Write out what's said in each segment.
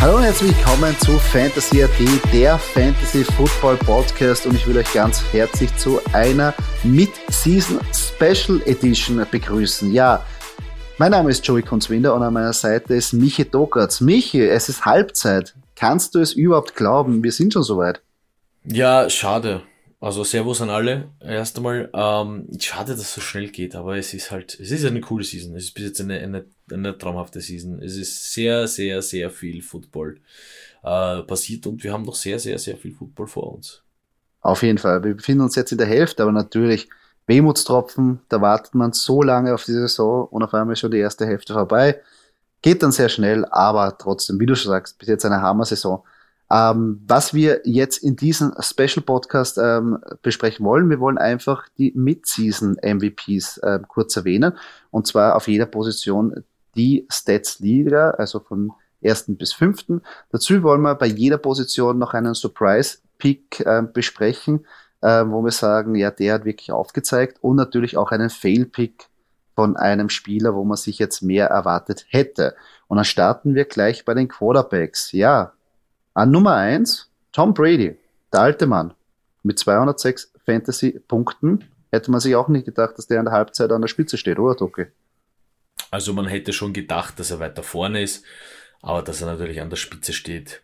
Hallo und herzlich willkommen zu Fantasy AT, der Fantasy Football Podcast und ich will euch ganz herzlich zu einer Mid-Season Special Edition begrüßen. Ja, mein Name ist Joey Kunzwinder und an meiner Seite ist Michi Dokertz. Michi, es ist Halbzeit. Kannst du es überhaupt glauben? Wir sind schon soweit. Ja, schade. Also Servus an alle. Erst einmal, ähm, schade, dass es so schnell geht, aber es ist halt, es ist eine coole Season. Es ist bis jetzt eine, eine, eine traumhafte Season. Es ist sehr, sehr, sehr viel Football äh, passiert und wir haben noch sehr, sehr, sehr viel Football vor uns. Auf jeden Fall. Wir befinden uns jetzt in der Hälfte, aber natürlich Wehmutstropfen, da wartet man so lange auf die Saison und auf einmal ist schon die erste Hälfte vorbei. Geht dann sehr schnell, aber trotzdem, wie du schon sagst, bis jetzt eine Hammer-Saison. Ähm, was wir jetzt in diesem Special Podcast ähm, besprechen wollen, wir wollen einfach die Mid-Season MVPs äh, kurz erwähnen. Und zwar auf jeder Position die Stats Liga, also von ersten bis fünften. Dazu wollen wir bei jeder Position noch einen Surprise-Pick äh, besprechen, äh, wo wir sagen, ja, der hat wirklich aufgezeigt und natürlich auch einen Fail-Pick von einem Spieler, wo man sich jetzt mehr erwartet hätte. Und dann starten wir gleich bei den Quarterbacks. Ja, an Nummer eins Tom Brady, der alte Mann, mit 206 Fantasy-Punkten. Hätte man sich auch nicht gedacht, dass der an der Halbzeit an der Spitze steht, oder Toki? Also man hätte schon gedacht, dass er weiter vorne ist, aber dass er natürlich an der Spitze steht.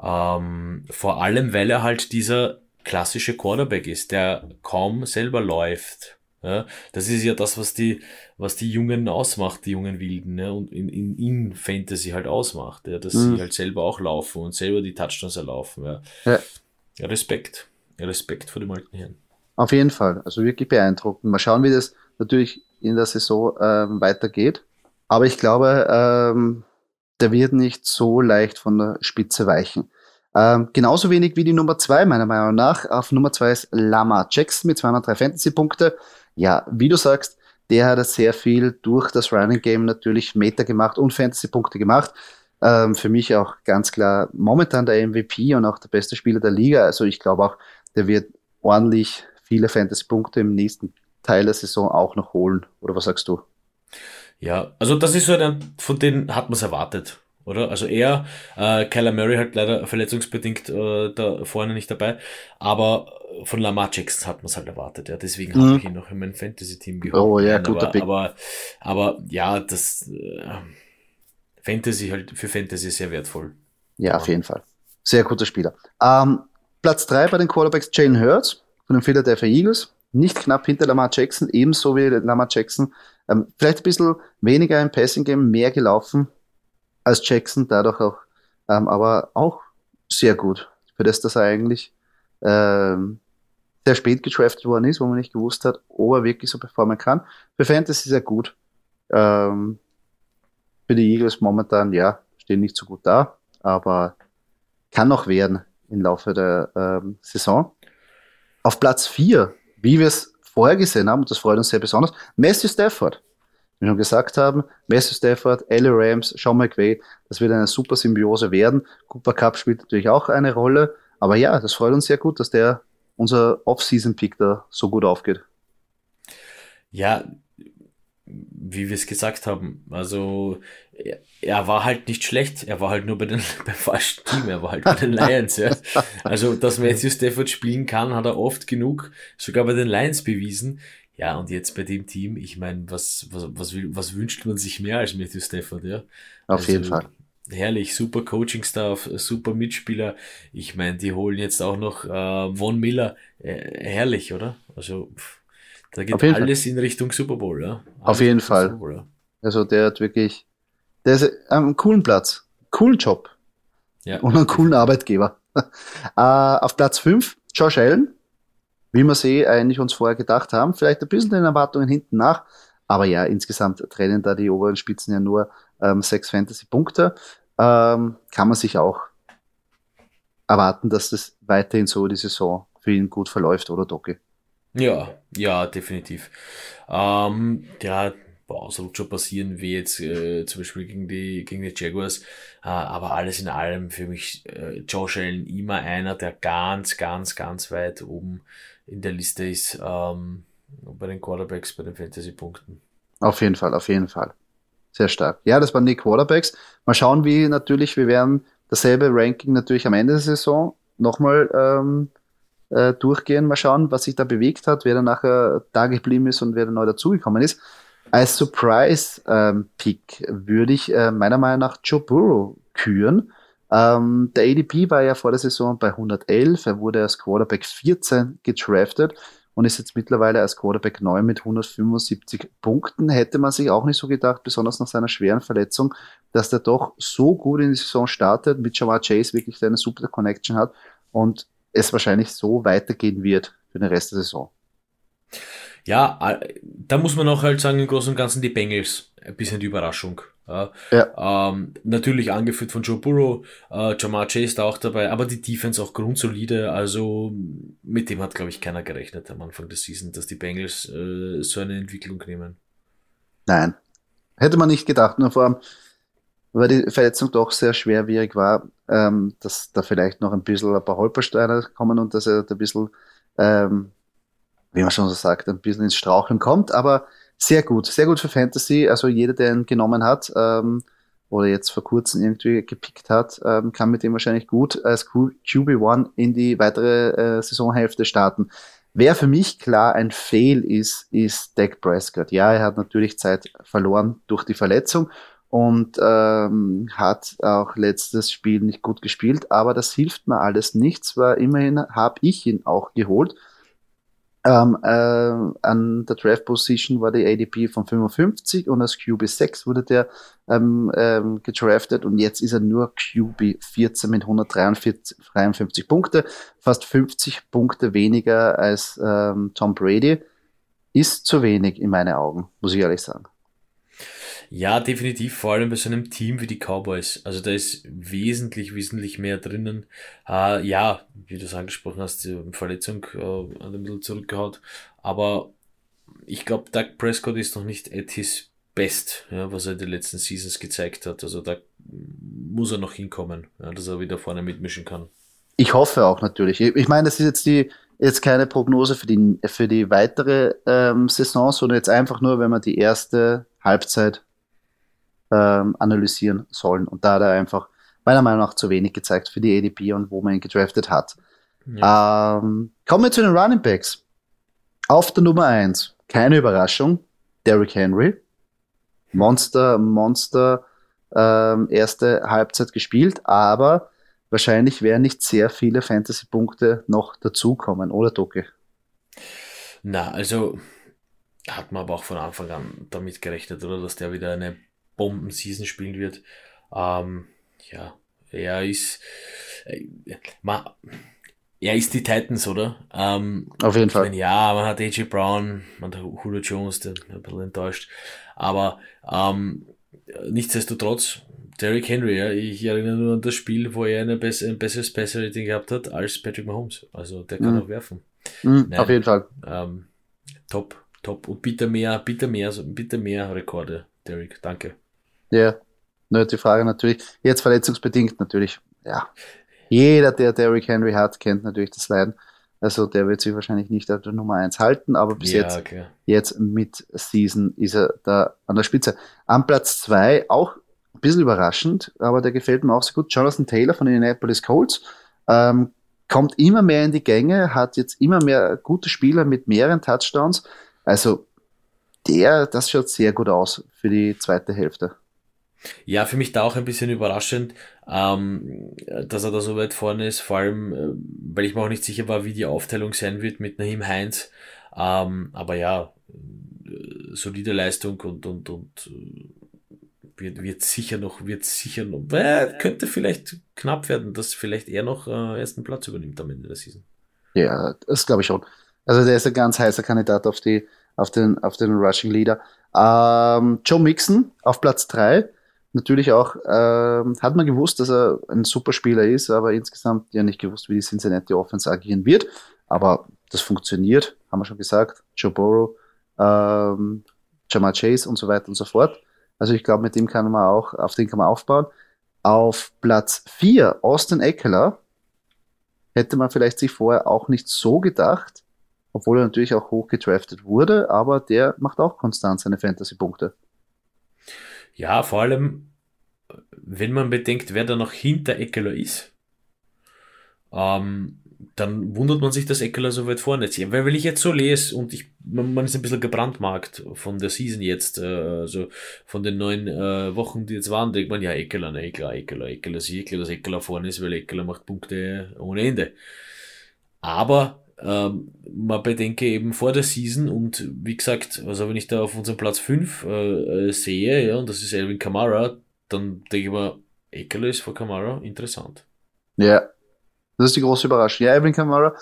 Ähm, vor allem, weil er halt dieser klassische Quarterback ist, der kaum selber läuft. Ja, das ist ja das, was die, was die Jungen ausmacht, die jungen Wilden, ne? und in, in, in Fantasy halt ausmacht, ja? dass mhm. sie halt selber auch laufen und selber die Touchdowns erlaufen. Ja. Ja. ja. Respekt. Respekt vor dem alten Herrn. Auf jeden Fall. Also wirklich beeindruckend. Mal schauen, wie das natürlich in der Saison ähm, weitergeht. Aber ich glaube, ähm, der wird nicht so leicht von der Spitze weichen. Ähm, genauso wenig wie die Nummer zwei, meiner Meinung nach. Auf Nummer zwei ist Lama Jackson mit 203 Fantasy-Punkte ja, wie du sagst, der hat sehr viel durch das Running Game natürlich Meter gemacht und Fantasy-Punkte gemacht. Ähm, für mich auch ganz klar momentan der MVP und auch der beste Spieler der Liga. Also ich glaube auch, der wird ordentlich viele Fantasy-Punkte im nächsten Teil der Saison auch noch holen. Oder was sagst du? Ja, also das ist so ein, von denen hat man es erwartet oder? Also er, äh, Kyler Murray halt leider verletzungsbedingt äh, da vorne nicht dabei, aber von Lamar Jackson hat man es halt erwartet, ja. Deswegen mhm. habe ich ihn noch in mein Fantasy-Team geholt. Oh ja, guter aber, Pick. Aber, aber ja, das äh, Fantasy halt für Fantasy sehr wertvoll. Ja, ja, auf jeden Fall. Sehr guter Spieler. Ähm, Platz drei bei den Quarterbacks Jalen Hurts von den Philadelphia Eagles. Nicht knapp hinter Lamar Jackson, ebenso wie Lamar Jackson. Ähm, vielleicht ein bisschen weniger im Passing-Game, mehr gelaufen, als Jackson, dadurch auch, ähm, aber auch sehr gut. Für das, dass er eigentlich ähm, sehr spät getraftet worden ist, wo man nicht gewusst hat, ob er wirklich so performen kann. Für Fantasy sehr gut. Ähm, für die Eagles momentan, ja, stehen nicht so gut da, aber kann noch werden im Laufe der ähm, Saison. Auf Platz 4, wie wir es vorher gesehen haben, und das freut uns sehr besonders, Matthew Stafford wie wir schon gesagt haben, Matthew Stafford, Ellie Rams, Sean McVay, das wird eine super Symbiose werden. Cooper Cup spielt natürlich auch eine Rolle. Aber ja, das freut uns sehr gut, dass der unser Off-Season-Pick da so gut aufgeht. Ja, wie wir es gesagt haben, also er, er, war halt nicht schlecht, er war halt nur bei den, beim falschen Team, er war halt bei den Lions. ja. Also, dass Matthew Stafford spielen kann, hat er oft genug, sogar bei den Lions bewiesen. Ja, und jetzt bei dem Team, ich meine, was, was, was, will, was wünscht man sich mehr als Matthew Stafford, ja? Auf also, jeden Fall. Herrlich, super Coaching-Staff, super Mitspieler. Ich meine, die holen jetzt auch noch äh, Von Miller. Äh, herrlich, oder? Also, pff, Da geht alles Fall. in Richtung Super Bowl, ja. Alles Auf jeden Fall. Bowl, ja. Also der hat wirklich, der ist einen coolen Platz, coolen Job. Ja. Und einen coolen Arbeitgeber. uh, auf Platz 5, Josh Allen. Wie wir sie eigentlich uns vorher gedacht haben. Vielleicht ein bisschen den Erwartungen hinten nach. Aber ja, insgesamt trennen da die oberen Spitzen ja nur ähm, sechs Fantasy-Punkte. Ähm, kann man sich auch erwarten, dass das weiterhin so die Saison für ihn gut verläuft, oder Doki? Ja, ja, definitiv. Ähm, ja, Ausrutscher passieren, wie jetzt äh, zum Beispiel gegen die, gegen die Jaguars. Äh, aber alles in allem für mich äh, Josh Allen immer einer, der ganz, ganz, ganz weit oben in der Liste ist ähm, bei den Quarterbacks, bei den Fantasy-Punkten. Auf jeden Fall, auf jeden Fall. Sehr stark. Ja, das waren die Quarterbacks. Mal schauen, wie natürlich, wir werden dasselbe Ranking natürlich am Ende der Saison nochmal ähm, äh, durchgehen. Mal schauen, was sich da bewegt hat, wer da nachher da geblieben ist und wer da neu dazugekommen ist. Als Surprise-Pick ähm, würde ich äh, meiner Meinung nach Joe Burrow küren. Ähm, der ADP war ja vor der Saison bei 111. Er wurde als Quarterback 14 gedraftet und ist jetzt mittlerweile als Quarterback 9 mit 175 Punkten. Hätte man sich auch nicht so gedacht, besonders nach seiner schweren Verletzung, dass der doch so gut in die Saison startet, mit Jamar Chase wirklich eine super Connection hat und es wahrscheinlich so weitergehen wird für den Rest der Saison. Ja, da muss man auch halt sagen, im Großen und Ganzen die Bengals ein bisschen die Überraschung. Ja. ja. Ähm, natürlich angeführt von Joe Burrow, äh, Jamar Chase da auch dabei, aber die Defense auch grundsolide, also mit dem hat, glaube ich, keiner gerechnet am Anfang des Season, dass die Bengals äh, so eine Entwicklung nehmen. Nein, hätte man nicht gedacht, nur vor allem, weil die Verletzung doch sehr schwerwierig war, ähm, dass da vielleicht noch ein bisschen ein paar Holpersteine kommen und dass er da ein bisschen, ähm, wie man schon so sagt, ein bisschen ins Straucheln kommt, aber sehr gut, sehr gut für Fantasy. Also jeder, der ihn genommen hat ähm, oder jetzt vor kurzem irgendwie gepickt hat, ähm, kann mit dem wahrscheinlich gut als QB1 in die weitere äh, Saisonhälfte starten. Wer für mich klar ein Fail ist, ist Dak Prescott. Ja, er hat natürlich Zeit verloren durch die Verletzung und ähm, hat auch letztes Spiel nicht gut gespielt, aber das hilft mir alles nichts, weil immerhin habe ich ihn auch geholt ähm, äh, an der Draft Position war die ADP von 55 und als QB6 wurde der ähm, ähm, gedraftet und jetzt ist er nur QB 14 mit 153 Punkte, fast 50 Punkte weniger als ähm, Tom Brady. Ist zu wenig in meinen Augen, muss ich ehrlich sagen. Ja, definitiv, vor allem bei so einem Team wie die Cowboys. Also da ist wesentlich, wesentlich mehr drinnen. Äh, ja, wie du es angesprochen hast, die Verletzung äh, an dem Mittel zurückgehaut. Aber ich glaube, Doug Prescott ist noch nicht at his best, ja, was er in den letzten Seasons gezeigt hat. Also da muss er noch hinkommen, ja, dass er wieder vorne mitmischen kann. Ich hoffe auch natürlich. Ich meine, das ist jetzt die jetzt keine Prognose für die für die weitere ähm, Saison, sondern jetzt einfach nur, wenn man die erste Halbzeit ähm, analysieren sollen. Und da hat er einfach meiner Meinung nach zu wenig gezeigt für die ADP und wo man ihn gedraftet hat. Ja. Ähm, kommen wir zu den Running Backs. Auf der Nummer 1, keine Überraschung, Derrick Henry. Monster, Monster, ähm, erste Halbzeit gespielt, aber wahrscheinlich werden nicht sehr viele Fantasy-Punkte noch dazukommen, oder Doki? Na, also hat man aber auch von Anfang an damit gerechnet, oder, dass der wieder eine Bomben-Season spielen wird. Ähm, ja, er ist, äh, man, er ist die Titans, oder? Ähm, Auf jeden Fall. Meine, ja, man hat AJ Brown, man hat Julio Jones, der ein bisschen enttäuscht. Aber ähm, nichtsdestotrotz, Derrick Henry, ja, ich erinnere nur an das Spiel, wo er eine bess ein besseres Passer-Rating gehabt hat als Patrick Mahomes. Also der kann mhm. auch werfen. Mhm, Nein, auf jeden Fall. Ähm, top, top. Und bitte mehr, bitte mehr, bitte mehr Rekorde, Derrick. Danke. Ja, nur die Frage natürlich, jetzt verletzungsbedingt natürlich, ja. Jeder, der Derrick Henry hat, kennt natürlich das Leiden. Also der wird sich wahrscheinlich nicht auf der Nummer 1 halten, aber bis ja, jetzt, okay. jetzt mit Season ist er da an der Spitze. Am Platz 2 auch ein bisschen überraschend, aber der gefällt mir auch sehr gut. Jonathan Taylor von den Indianapolis Colts ähm, kommt immer mehr in die Gänge, hat jetzt immer mehr gute Spieler mit mehreren Touchdowns. Also der, das schaut sehr gut aus für die zweite Hälfte. Ja, für mich da auch ein bisschen überraschend, ähm, dass er da so weit vorne ist, vor allem, äh, weil ich mir auch nicht sicher war, wie die Aufteilung sein wird mit Nahim Heinz. Ähm, aber ja, solide Leistung und, und, und wird, wird sicher noch, wird sicher noch, äh, könnte vielleicht knapp werden, dass vielleicht er noch äh, ersten Platz übernimmt am Ende der Season. Ja, das glaube ich schon. Also der ist ein ganz heißer Kandidat auf die, auf den, auf den Rushing Leader. Ähm, Joe Mixon auf Platz drei Natürlich auch, ähm, hat man gewusst, dass er ein super Spieler ist, aber insgesamt ja nicht gewusst, wie die Cincinnati Offense agieren wird. Aber das funktioniert, haben wir schon gesagt. Joe Burrow, ähm, Jamal Chase und so weiter und so fort. Also ich glaube, mit dem kann man auch, auf den kann man aufbauen. Auf Platz 4, Austin Eckler, hätte man vielleicht sich vorher auch nicht so gedacht, obwohl er natürlich auch hoch gedraftet wurde, aber der macht auch konstant seine Fantasy-Punkte. Ja, vor allem, wenn man bedenkt, wer da noch hinter Eckler ist. Ähm, dann wundert man sich, dass Eckler so weit vorne ist. Weil, wenn ich jetzt so lese und ich, man, man ist ein bisschen gebrandmarkt von der Season jetzt, äh, also von den neun äh, Wochen, die jetzt waren, denkt man, ja, Eckler, ne, Eckler, Eckler, Eckler, sie Eckler, dass Eckler vorne ist, weil Eckler macht Punkte ohne Ende. Aber ähm, man bedenke eben vor der Season und wie gesagt, also wenn ich da auf unserem Platz 5 äh, äh, sehe, ja, und das ist Elvin Kamara, dann denke ich mir, Eckler ist vor Kamara interessant. Ja, das ist die große Überraschung. Ja, Alvin Kamara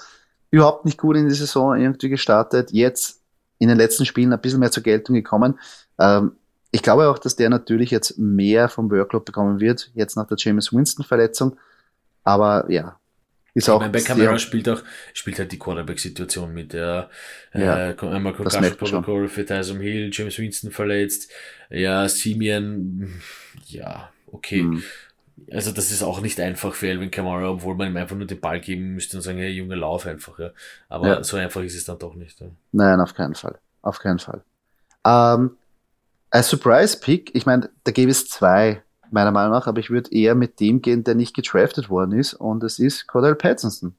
überhaupt nicht gut in die Saison irgendwie gestartet. Jetzt in den letzten Spielen ein bisschen mehr zur Geltung gekommen. Ähm, ich glaube auch, dass der natürlich jetzt mehr vom Workload bekommen wird, jetzt nach der James Winston-Verletzung. Aber ja, ist auch. Bei Kamara spielt auch, spielt halt die Quarterback-Situation mit der, ja, äh, einmal Concussion-Protokoll für Tyson Hill, James Winston verletzt, ja, Simeon, ja, okay. Mhm also das ist auch nicht einfach für Elvin Kamara, obwohl man ihm einfach nur den Ball geben müsste und sagen, hey Junge, lauf einfach. Ja. Aber ja. so einfach ist es dann doch nicht. Ja. Nein, auf keinen Fall. Auf keinen Fall. Ähm, als Surprise-Pick, ich meine, da gäbe es zwei, meiner Meinung nach, aber ich würde eher mit dem gehen, der nicht getraftet worden ist, und es ist Cordell Pattinson.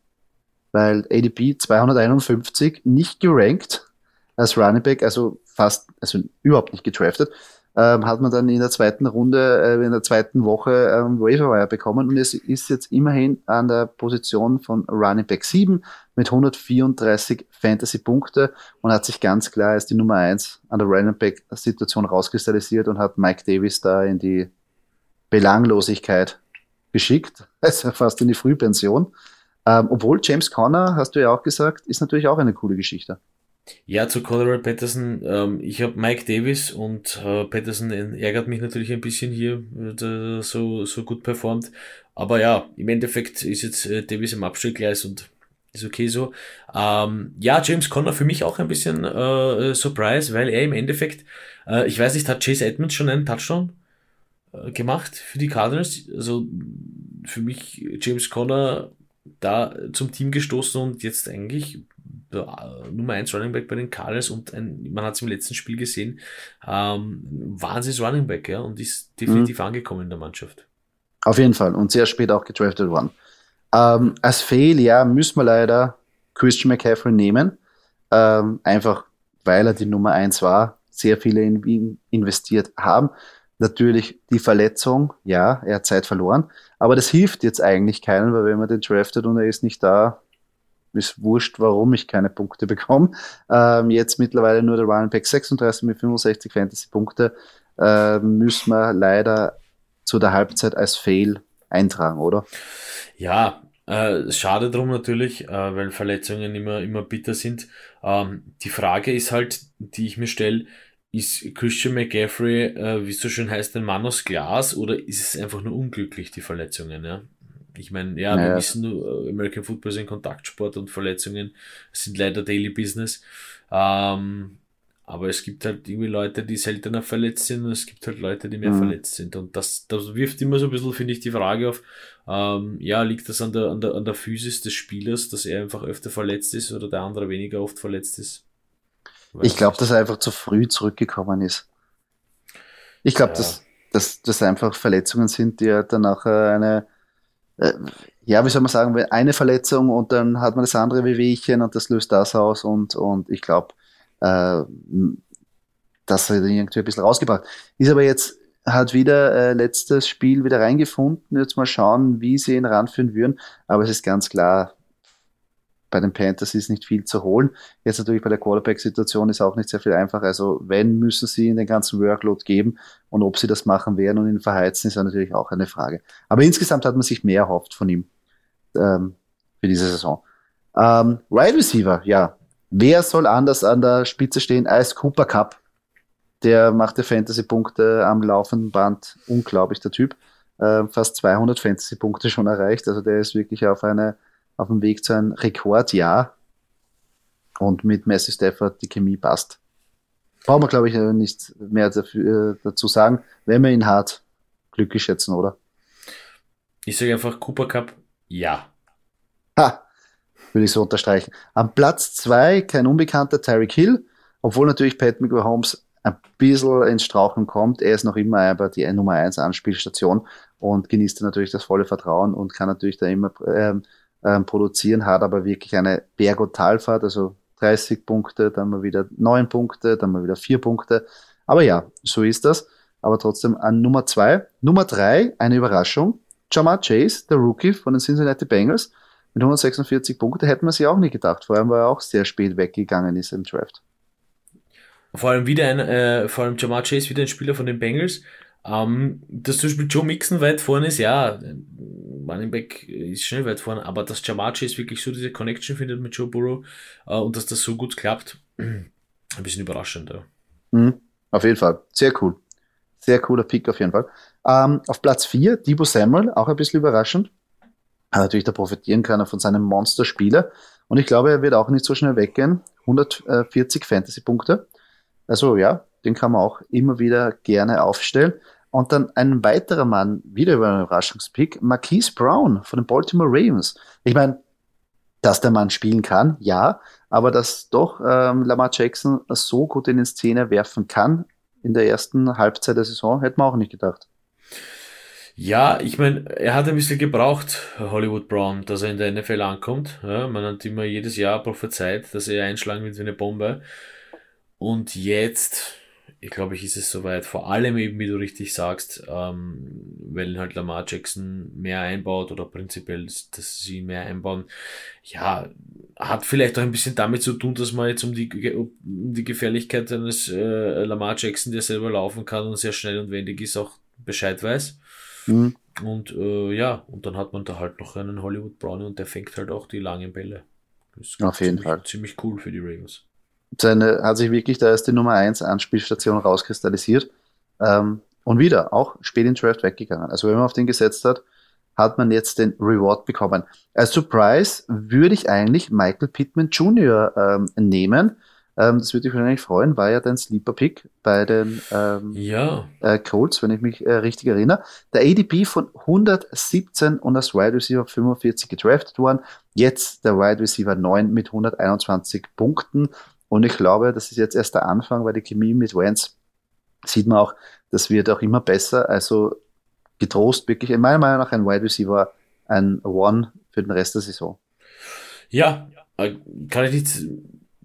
Weil ADP 251 nicht gerankt als Running Back, also fast, also überhaupt nicht getraftet ähm, hat man dann in der zweiten Runde, äh, in der zweiten Woche ähm, Waiver bekommen und es ist jetzt immerhin an der Position von Running Back 7 mit 134 Fantasy-Punkte und hat sich ganz klar als die Nummer 1 an der Running Back-Situation rauskristallisiert und hat Mike Davis da in die Belanglosigkeit geschickt, also fast in die Frühpension. Ähm, obwohl James Conner, hast du ja auch gesagt, ist natürlich auch eine coole Geschichte. Ja, zu Colorado Patterson. Ähm, ich habe Mike Davis und äh, Patterson ärgert mich natürlich ein bisschen hier, äh, so, so gut performt. Aber ja, im Endeffekt ist jetzt äh, Davis im Abstellgleis und ist okay so. Ähm, ja, James Conner für mich auch ein bisschen äh, Surprise, weil er im Endeffekt, äh, ich weiß nicht, hat Chase Edmonds schon einen Touchdown äh, gemacht für die Cardinals? Also für mich James Conner da zum Team gestoßen und jetzt eigentlich Nummer 1 Running Back bei den Cardinals und ein, man hat es im letzten Spiel gesehen, ähm, Wahnsinns Running Back, ja, und ist definitiv mhm. angekommen in der Mannschaft. Auf jeden Fall und sehr spät auch gedraftet worden. Ähm, als Fail, ja, müssen wir leider Christian McCaffrey nehmen, ähm, einfach weil er die Nummer 1 war, sehr viele in ihn investiert haben. Natürlich die Verletzung, ja, er hat Zeit verloren, aber das hilft jetzt eigentlich keinen, weil wenn man den draftet und er ist nicht da, ist wurscht, warum ich keine Punkte bekomme. Ähm, jetzt mittlerweile nur der Running Pack 36 mit 65 Fantasy-Punkte. Äh, müssen wir leider zu der Halbzeit als Fail eintragen, oder? Ja, äh, schade drum natürlich, äh, weil Verletzungen immer, immer bitter sind. Ähm, die Frage ist halt, die ich mir stelle, ist Christian McGaffrey, äh, wie es so schön heißt, ein Mann aus Glas oder ist es einfach nur unglücklich, die Verletzungen? Ja? Ich meine, ja, naja. wir wissen, äh, American Football ist ein Kontaktsport und Verletzungen sind leider Daily Business. Ähm, aber es gibt halt irgendwie Leute, die seltener verletzt sind und es gibt halt Leute, die mehr mhm. verletzt sind. Und das, das wirft immer so ein bisschen, finde ich, die Frage auf, ähm, ja, liegt das an der, an, der, an der Physis des Spielers, dass er einfach öfter verletzt ist oder der andere weniger oft verletzt ist? Ich glaube, dass er einfach zu früh zurückgekommen ist. Ich glaube, ja. dass, dass das einfach Verletzungen sind, die er danach eine äh, ja, wie soll man sagen, eine Verletzung und dann hat man das andere Wehwehchen und das löst das aus und, und ich glaube, äh, das hat ihn irgendwie ein bisschen rausgebracht. Ist aber jetzt hat wieder äh, letztes Spiel wieder reingefunden. Jetzt mal schauen, wie sie ihn ranführen würden. Aber es ist ganz klar, bei den Panthers ist nicht viel zu holen. Jetzt natürlich bei der Quarterback-Situation ist auch nicht sehr viel einfach. Also wenn, müssen sie in den ganzen Workload geben und ob sie das machen werden und ihn verheizen, ist natürlich auch eine Frage. Aber insgesamt hat man sich mehr erhofft von ihm ähm, für diese Saison. Ähm, Wide Receiver, ja. Wer soll anders an der Spitze stehen als Cooper Cup? Der machte Fantasy-Punkte am laufenden Band. Unglaublich, der Typ. Äh, fast 200 Fantasy-Punkte schon erreicht. Also der ist wirklich auf eine auf dem Weg zu einem Rekordjahr. Und mit Messi Stafford die Chemie passt. Brauchen wir, glaube ich, nicht mehr dafür, äh, dazu sagen. Wenn man ihn hat, glücklich schätzen, oder? Ich sage einfach Cooper Cup, ja. Ha! Würde ich so unterstreichen. Am Platz zwei kein unbekannter Tyreek Hill, obwohl natürlich Pat McHolmes ein bisschen ins Strauchen kommt. Er ist noch immer aber die Nummer 1 Anspielstation und genießt natürlich das volle Vertrauen und kann natürlich da immer ähm, ähm, produzieren, hat aber wirklich eine Berg- und Talfahrt, also 30 Punkte, dann mal wieder 9 Punkte, dann mal wieder 4 Punkte. Aber ja, so ist das. Aber trotzdem an Nummer 2. Nummer 3, eine Überraschung. Jamar Chase, der Rookie von den Cincinnati Bengals, mit 146 Punkten, hätten wir sich auch nicht gedacht. Vor allem, weil er auch sehr spät weggegangen ist im Draft. Vor allem wieder ein, äh, vor allem Jamar Chase, wieder ein Spieler von den Bengals. Ähm, dass zum Beispiel Joe Mixon weit vorne ist, ja, Running Back ist schnell weit vorne, aber dass Jamar Chase wirklich so diese Connection findet mit Joe Burrow äh, und dass das so gut klappt, ein bisschen überraschend. Ja. Mhm, auf jeden Fall. Sehr cool. Sehr cooler Pick auf jeden Fall. Ähm, auf Platz 4, Debo Samuel, auch ein bisschen überraschend. Aber natürlich, da profitieren kann er von seinem Monsterspieler. Und ich glaube, er wird auch nicht so schnell weggehen. 140 Fantasy-Punkte. Also ja, den kann man auch immer wieder gerne aufstellen. Und dann ein weiterer Mann, wieder über einen Überraschungspick, Marquise Brown von den Baltimore Ravens. Ich meine, dass der Mann spielen kann, ja, aber dass doch ähm, Lamar Jackson so gut in den Szene werfen kann in der ersten Halbzeit der Saison, hätte man auch nicht gedacht. Ja, ich meine, er hat ein bisschen gebraucht, Hollywood Brown, dass er in der NFL ankommt. Ja, man hat immer jedes Jahr prophezeit, dass er einschlagen wird wie eine Bombe. Und jetzt ich glaube, ich ist es soweit. Vor allem eben, wie du richtig sagst, ähm, weil halt Lamar Jackson mehr einbaut oder prinzipiell, dass sie mehr einbauen. Ja, hat vielleicht auch ein bisschen damit zu tun, dass man jetzt um die, um die Gefährlichkeit eines äh, Lamar Jackson, der selber laufen kann und sehr schnell und wendig ist, auch Bescheid weiß. Mhm. Und äh, ja, und dann hat man da halt noch einen Hollywood Brownie und der fängt halt auch die langen Bälle. Auf jeden ziemlich, Fall. Ziemlich cool für die Ravens seine, hat sich wirklich da erst die Nummer 1 Anspielstation rauskristallisiert. Ähm, und wieder, auch spät in Draft weggegangen. Also wenn man auf den gesetzt hat, hat man jetzt den Reward bekommen. Als Surprise würde ich eigentlich Michael Pittman Jr. Ähm, nehmen. Ähm, das würde mich wahrscheinlich freuen, war ja dein Sleeper-Pick bei den ähm, ja. äh, Colts, wenn ich mich äh, richtig erinnere. Der ADP von 117 und als Wide Receiver 45 gedraftet worden. Jetzt der Wide Receiver 9 mit 121 Punkten. Und ich glaube, das ist jetzt erst der Anfang, weil die Chemie mit Wentz sieht man auch, das wird auch immer besser. Also getrost wirklich, in meiner Meinung nach ein Wide Receiver, ein One für den Rest der Saison. Ja, äh, kann ich nichts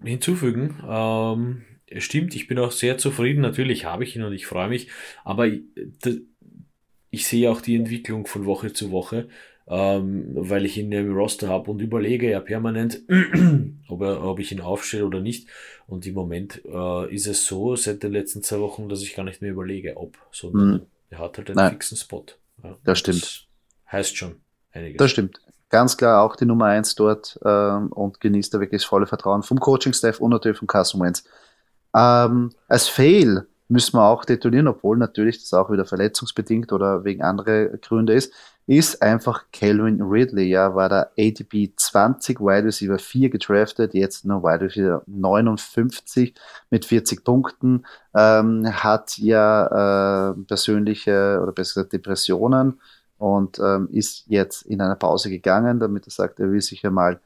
hinzufügen. Ähm, stimmt, ich bin auch sehr zufrieden. Natürlich habe ich ihn und ich freue mich, aber ich, ich sehe auch die Entwicklung von Woche zu Woche ähm, weil ich ihn im Roster habe und überlege ja permanent, ob, er, ob ich ihn aufstelle oder nicht. Und im Moment äh, ist es so, seit den letzten zwei Wochen, dass ich gar nicht mehr überlege, ob, sondern mhm. er hat halt einen Nein. fixen Spot. Ja, das stimmt. Das heißt schon einiges. Das stimmt. Ganz klar auch die Nummer eins dort ähm, und genießt da wirklich das volle Vertrauen vom Coaching-Staff und natürlich vom Carson Wentz. Ähm, als Fail müssen wir auch detonieren, obwohl natürlich das auch wieder verletzungsbedingt oder wegen anderer Gründe ist ist einfach Calvin Ridley. Ja, war der ADP 20, Wide Receiver 4 gedraftet, jetzt nur Wide Receiver 59 mit 40 Punkten. Ähm, hat ja äh, persönliche oder besser gesagt Depressionen und ähm, ist jetzt in eine Pause gegangen, damit er sagt, er will sich ja mal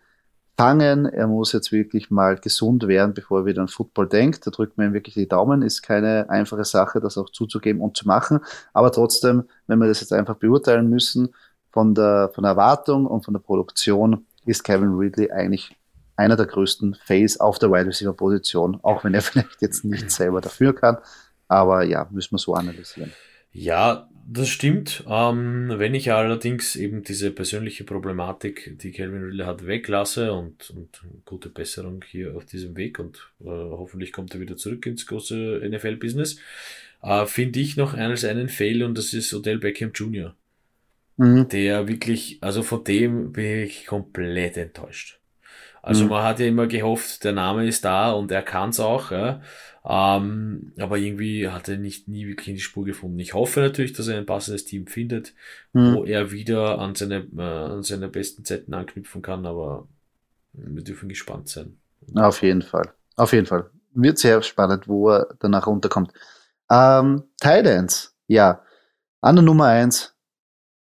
fangen. Er muss jetzt wirklich mal gesund werden, bevor er wieder an Football denkt. Da drückt man ihm wirklich die Daumen. Ist keine einfache Sache, das auch zuzugeben und zu machen. Aber trotzdem, wenn wir das jetzt einfach beurteilen müssen, von der, von der Erwartung und von der Produktion ist Kevin Ridley eigentlich einer der größten Fails auf der Wide Receiver Position, auch wenn er vielleicht jetzt nicht selber dafür kann. Aber ja, müssen wir so analysieren. Ja, das stimmt. Ähm, wenn ich allerdings eben diese persönliche Problematik, die Calvin Ridley hat, weglasse und, und gute Besserung hier auf diesem Weg und äh, hoffentlich kommt er wieder zurück ins große NFL-Business, äh, finde ich noch eines einen Fail und das ist Odell Beckham Jr. Mhm. Der wirklich, also von dem bin ich komplett enttäuscht. Also mhm. man hat ja immer gehofft, der Name ist da und er kann es auch, ja. Ähm, aber irgendwie hat er nicht nie wirklich in die Spur gefunden. Ich hoffe natürlich, dass er ein passendes Team findet, mhm. wo er wieder an seine, äh, an seine besten Zeiten anknüpfen kann, aber wir dürfen gespannt sein. Auf jeden Fall. Auf jeden Fall. Wird sehr spannend, wo er danach runterkommt. Ähm, Thailands, ja. An der Nummer eins,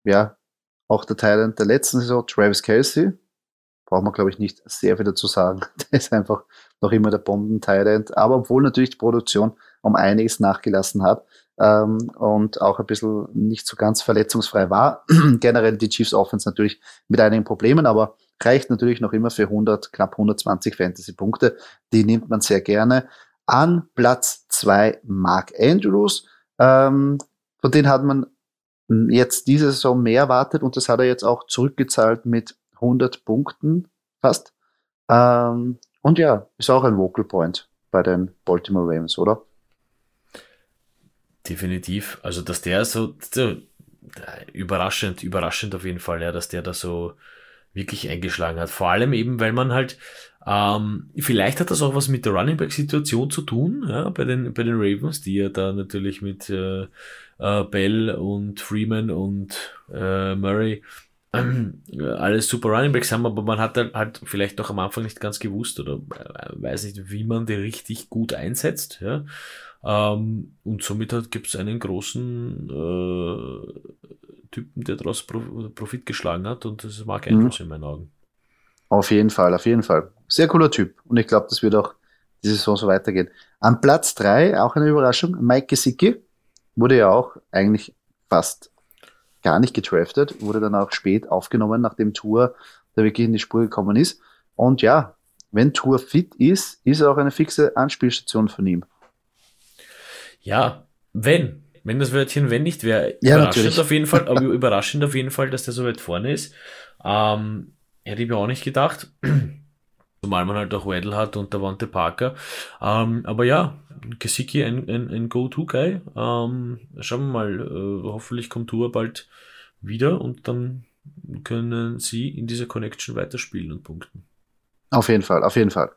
ja, auch der Thailand der letzten Saison, Travis Kelsey, braucht man, glaube ich, nicht sehr viel dazu sagen. Der ist einfach noch immer der Bomben-Thailand. Aber obwohl natürlich die Produktion um einiges nachgelassen hat ähm, und auch ein bisschen nicht so ganz verletzungsfrei war, generell die Chiefs Offense natürlich mit einigen Problemen, aber reicht natürlich noch immer für 100, knapp 120 Fantasy-Punkte. Die nimmt man sehr gerne. An Platz zwei Mark Andrews. Ähm, von denen hat man jetzt diese Saison mehr erwartet und das hat er jetzt auch zurückgezahlt mit 100 Punkten fast. Ähm, und ja, ist auch ein Vocal Point bei den Baltimore Ravens, oder? Definitiv. Also, dass der so, so überraschend, überraschend auf jeden Fall, ja, dass der da so wirklich eingeschlagen hat. Vor allem eben, weil man halt, ähm, vielleicht hat das auch was mit der Running Back Situation zu tun, ja, bei den, bei den Ravens, die ja da natürlich mit äh, äh, Bell und Freeman und äh, Murray alles super Running Backs haben, aber man hat halt vielleicht doch am Anfang nicht ganz gewusst oder äh, weiß nicht, wie man die richtig gut einsetzt. Ja? Ähm, und somit halt gibt es einen großen äh, Typen, der daraus Profit geschlagen hat und das mag Andrews mhm. in meinen Augen. Auf jeden Fall, auf jeden Fall. Sehr cooler Typ und ich glaube, das wird auch diese Saison so weitergehen. An Platz drei auch eine Überraschung, Mike Gesicki wurde ja auch eigentlich fast gar nicht getraftet, wurde dann auch spät aufgenommen, nachdem Tour da wirklich in die Spur gekommen ist. Und ja, wenn Tour fit ist, ist er auch eine fixe Anspielstation von ihm. Ja, wenn. Wenn das Wörtchen wenn nicht wäre, ja, überraschend natürlich. auf jeden Fall, aber überraschend auf jeden Fall, dass der so weit vorne ist. Ähm, hätte ich mir auch nicht gedacht. Zumal man halt auch Weddle hat und der Wante Parker. Ähm, aber ja, Gesicki ein, ein, ein Go-To-Guy. Ähm, schauen wir mal, äh, hoffentlich kommt Tour bald wieder und dann können sie in dieser Connection weiterspielen und punkten. Auf jeden Fall, auf jeden Fall.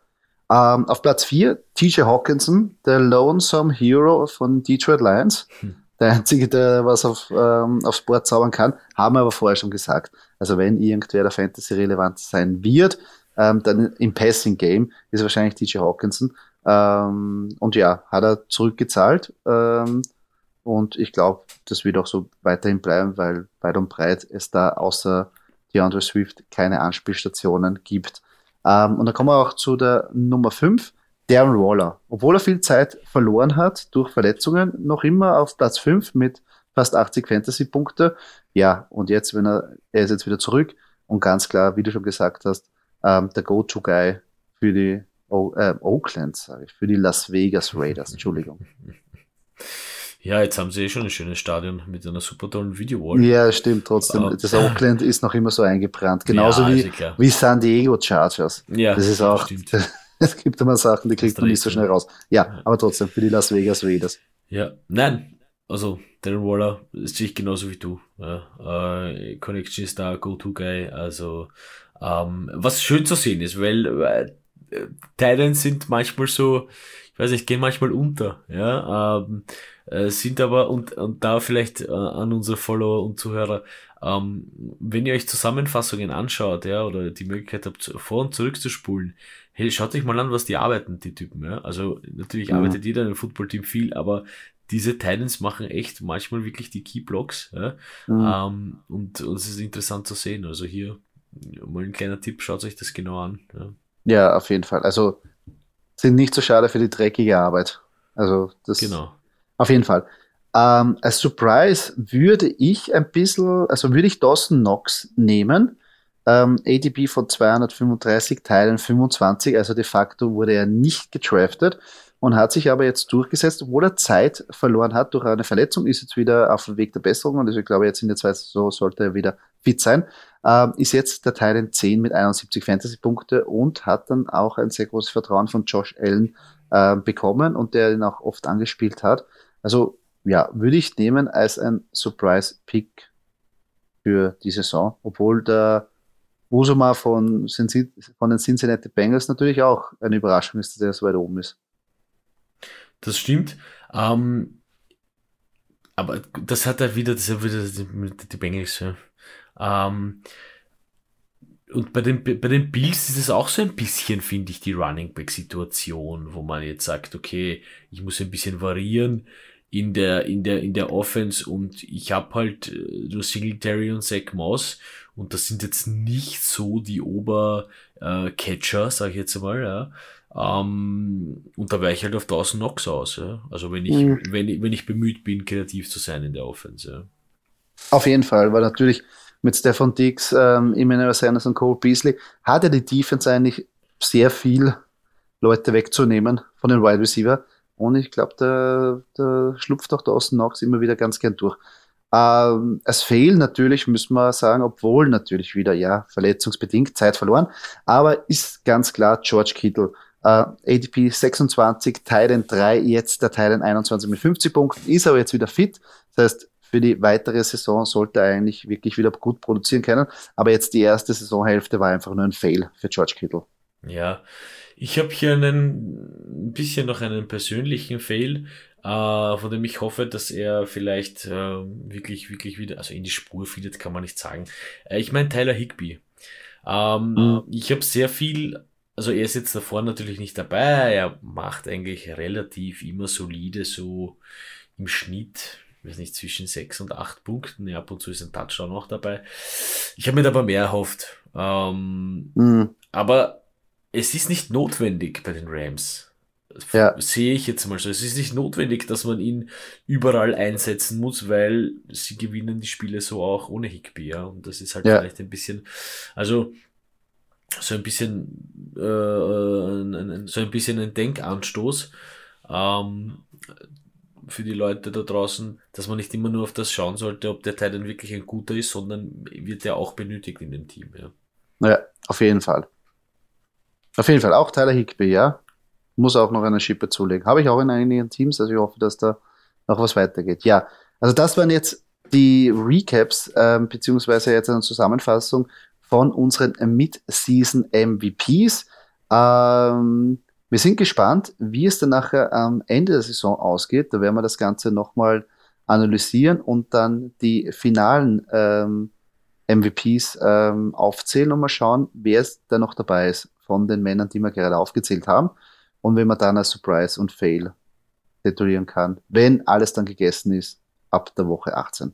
Ähm, auf Platz 4 TJ Hawkinson, der Lonesome Hero von Detroit Lions. Hm. Der einzige, der was auf, ähm, aufs Board zaubern kann, haben wir aber vorher schon gesagt. Also wenn irgendwer der Fantasy relevant sein wird, ähm, dann im Passing Game ist wahrscheinlich DJ Hawkinson. Ähm, und ja, hat er zurückgezahlt. Ähm, und ich glaube, das wird auch so weiterhin bleiben, weil weit und breit es da außer DeAndre Swift keine Anspielstationen gibt. Ähm, und dann kommen wir auch zu der Nummer 5, Darren Waller. Obwohl er viel Zeit verloren hat durch Verletzungen, noch immer auf Platz 5 mit fast 80 Fantasy-Punkte. Ja, und jetzt, wenn er, er ist jetzt wieder zurück und ganz klar, wie du schon gesagt hast, ähm, der Go-To-Guy für die äh, Oakland, sage ich, für die Las Vegas Raiders, Entschuldigung. Ja, jetzt haben sie eh schon ein schönes Stadion mit einer super tollen Video-Wall. Ja, stimmt, trotzdem. Uh, das Oakland ist noch immer so eingebrannt. Genauso ja, wie, wie San Diego Chargers. Ja, das ist auch, es gibt immer Sachen, die kriegt man nicht so schnell raus. Ja, aber trotzdem für die Las Vegas Raiders. Ja, nein, also Darren Waller sehe ich genauso wie du. Ja, äh, Connection ist da, Go-To-Guy, also ähm, was schön zu sehen ist, weil äh, Titans sind manchmal so, ich weiß nicht, gehen manchmal unter, ja, ähm, äh, sind aber, und, und da vielleicht äh, an unsere Follower und Zuhörer, ähm, wenn ihr euch Zusammenfassungen anschaut, ja, oder die Möglichkeit habt, vor und zurück zu spulen, hey, schaut euch mal an, was die arbeiten, die Typen, ja. Also natürlich mhm. arbeitet jeder im Footballteam viel, aber diese Titans machen echt manchmal wirklich die Key Blocks, ja. Mhm. Ähm, und, und es ist interessant zu sehen. Also hier mal ein kleiner Tipp, schaut euch das genau an. Ja. Ja, auf jeden Fall. Also sind nicht so schade für die dreckige Arbeit. Also das genau. auf jeden Fall. Ähm, als Surprise würde ich ein bisschen, also würde ich Dawson Knox nehmen. Ähm, ADP von 235 Teilen 25, also de facto wurde er nicht getraftet. Und hat sich aber jetzt durchgesetzt, obwohl er Zeit verloren hat durch eine Verletzung, ist jetzt wieder auf dem Weg der Besserung und ich glaube, jetzt in der zweiten Saison sollte er wieder fit sein. Ähm, ist jetzt der Teil in 10 mit 71 Fantasy-Punkte und hat dann auch ein sehr großes Vertrauen von Josh Allen äh, bekommen und der ihn auch oft angespielt hat. Also ja, würde ich nehmen als ein Surprise-Pick für die Saison, obwohl der Usuma von, von den Cincinnati Bengals natürlich auch eine Überraschung ist, dass er so weit oben ist. Das stimmt. Ähm, aber das hat er wieder, das hat wieder die, die Bengals. Ja. Ähm, und bei den, bei den Bills ist es auch so ein bisschen, finde ich, die Running Back Situation, wo man jetzt sagt, okay, ich muss ein bisschen variieren in der, in der, in der Offense und ich habe halt äh, nur Singletary und Zach Moss und das sind jetzt nicht so die Obercatcher, äh, sage ich jetzt einmal, ja. Ähm, und da wäre ich halt auf 1000 Knocks aus, ja. Also wenn ich, mhm. wenn, ich, wenn ich bemüht bin, kreativ zu sein in der Offense, ja. Auf jeden Fall, weil natürlich mit Stefan Dix, ähm, Emmanuel Sanders und Cole Beasley hat ja die Defense eigentlich sehr viel Leute wegzunehmen von den Wide Receiver. Und ich glaube, der, der schlupft auch Dawson Knox immer wieder ganz gern durch. Ähm, es fehlt natürlich, müssen wir sagen, obwohl natürlich wieder, ja, verletzungsbedingt Zeit verloren, aber ist ganz klar George Kittle. Äh, ADP 26, Titan 3, jetzt der Titan 21 mit 50 Punkten, ist aber jetzt wieder fit. Das heißt, für die weitere Saison sollte er eigentlich wirklich wieder gut produzieren können. Aber jetzt die erste Saisonhälfte war einfach nur ein Fail für George Kittle. Ja, ich habe hier einen, ein bisschen noch einen persönlichen Fail, äh, von dem ich hoffe, dass er vielleicht äh, wirklich, wirklich wieder, also in die Spur findet, kann man nicht sagen. Äh, ich meine Tyler Higby. Ähm, mhm. Ich habe sehr viel, also er ist jetzt davor natürlich nicht dabei, er macht eigentlich relativ immer solide, so im Schnitt, ich weiß nicht, zwischen sechs und acht Punkten. Ja, ab und zu ist ein Touchdown noch dabei. Ich habe mir aber mehr erhofft. Ähm, mhm. Aber es ist nicht notwendig bei den Rams. Ja. Sehe ich jetzt mal so. Es ist nicht notwendig, dass man ihn überall einsetzen muss, weil sie gewinnen die Spiele so auch ohne Higby, ja. Und das ist halt ja. vielleicht ein bisschen, also so ein bisschen, äh, ein, so ein bisschen ein Denkanstoß ähm, für die Leute da draußen, dass man nicht immer nur auf das schauen sollte, ob der Teil dann wirklich ein guter ist, sondern wird er auch benötigt in dem Team, ja. Ja, auf jeden Fall. Auf jeden Fall auch Tyler Higby, ja. Muss auch noch eine Schippe zulegen. Habe ich auch in einigen Teams, also ich hoffe, dass da noch was weitergeht. Ja, also das waren jetzt die Recaps, ähm, beziehungsweise jetzt eine Zusammenfassung von unseren Mid-Season MVPs. Ähm, wir sind gespannt, wie es dann nachher am Ende der Saison ausgeht. Da werden wir das Ganze nochmal analysieren und dann die finalen ähm, MVPs ähm, aufzählen und mal schauen, wer es da noch dabei ist von den Männern, die wir gerade aufgezählt haben. Und wenn man dann als Surprise und Fail detonieren kann, wenn alles dann gegessen ist, ab der Woche 18.